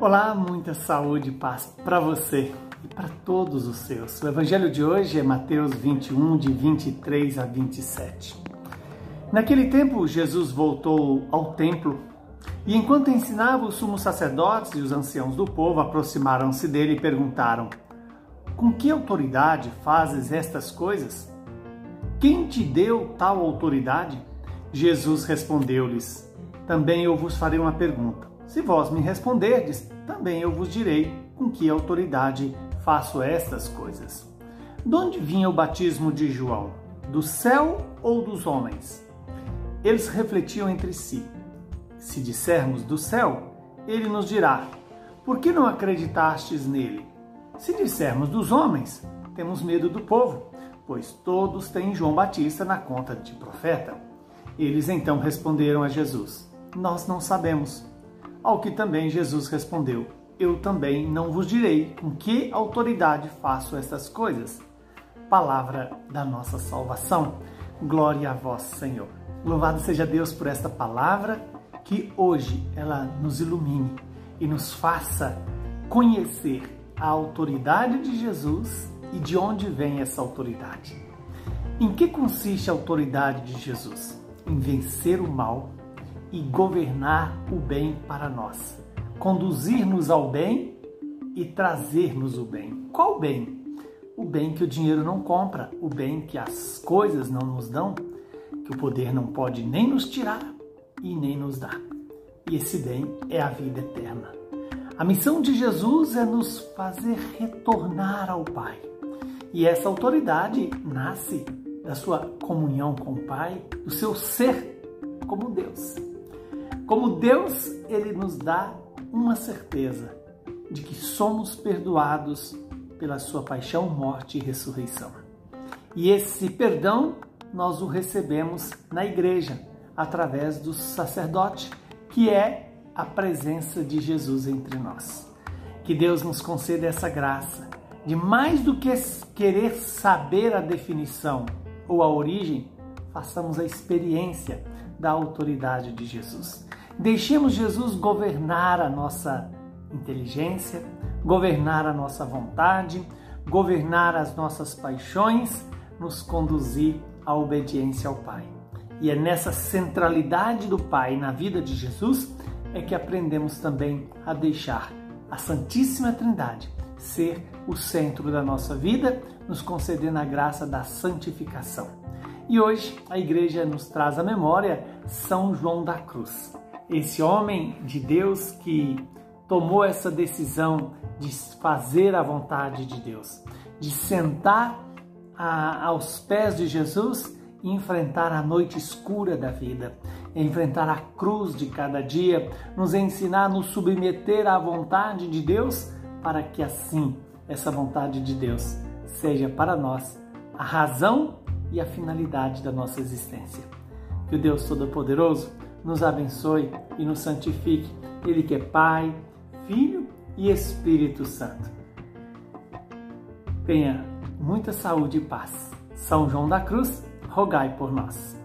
Olá, muita saúde e paz para você e para todos os seus. O evangelho de hoje é Mateus 21, de 23 a 27. Naquele tempo, Jesus voltou ao templo e, enquanto ensinava, os sumos sacerdotes e os anciãos do povo aproximaram-se dele e perguntaram: Com que autoridade fazes estas coisas? Quem te deu tal autoridade? Jesus respondeu-lhes: Também eu vos farei uma pergunta. Se vós me responderdes, também eu vos direi com que autoridade faço estas coisas. De onde vinha o batismo de João? Do céu ou dos homens? Eles refletiam entre si. Se dissermos do céu, ele nos dirá: Por que não acreditastes nele? Se dissermos dos homens, temos medo do povo, pois todos têm João Batista na conta de profeta. Eles então responderam a Jesus: Nós não sabemos. Ao que também Jesus respondeu: Eu também não vos direi com que autoridade faço estas coisas. Palavra da nossa salvação. Glória a vós, Senhor. Louvado seja Deus por esta palavra, que hoje ela nos ilumine e nos faça conhecer a autoridade de Jesus e de onde vem essa autoridade. Em que consiste a autoridade de Jesus? Em vencer o mal e governar o bem para nós, conduzir-nos ao bem e trazer-nos o bem. Qual bem? O bem que o dinheiro não compra, o bem que as coisas não nos dão, que o poder não pode nem nos tirar e nem nos dar. E esse bem é a vida eterna. A missão de Jesus é nos fazer retornar ao Pai. E essa autoridade nasce da sua comunhão com o Pai, do seu ser como Deus. Como Deus, ele nos dá uma certeza de que somos perdoados pela sua paixão, morte e ressurreição. E esse perdão nós o recebemos na igreja, através do sacerdote, que é a presença de Jesus entre nós. Que Deus nos conceda essa graça de mais do que querer saber a definição ou a origem, façamos a experiência da autoridade de Jesus. Deixemos Jesus governar a nossa inteligência, governar a nossa vontade, governar as nossas paixões, nos conduzir à obediência ao Pai. E é nessa centralidade do Pai na vida de Jesus é que aprendemos também a deixar a Santíssima Trindade ser o centro da nossa vida, nos concedendo a graça da santificação. E hoje a igreja nos traz à memória São João da Cruz esse homem de Deus que tomou essa decisão de fazer a vontade de Deus, de sentar a, aos pés de Jesus e enfrentar a noite escura da vida, enfrentar a cruz de cada dia, nos ensinar a nos submeter à vontade de Deus, para que assim essa vontade de Deus seja para nós a razão e a finalidade da nossa existência. Que o Deus Todo-Poderoso nos abençoe e nos santifique. Ele que é Pai, Filho e Espírito Santo. Tenha muita saúde e paz. São João da Cruz, rogai por nós.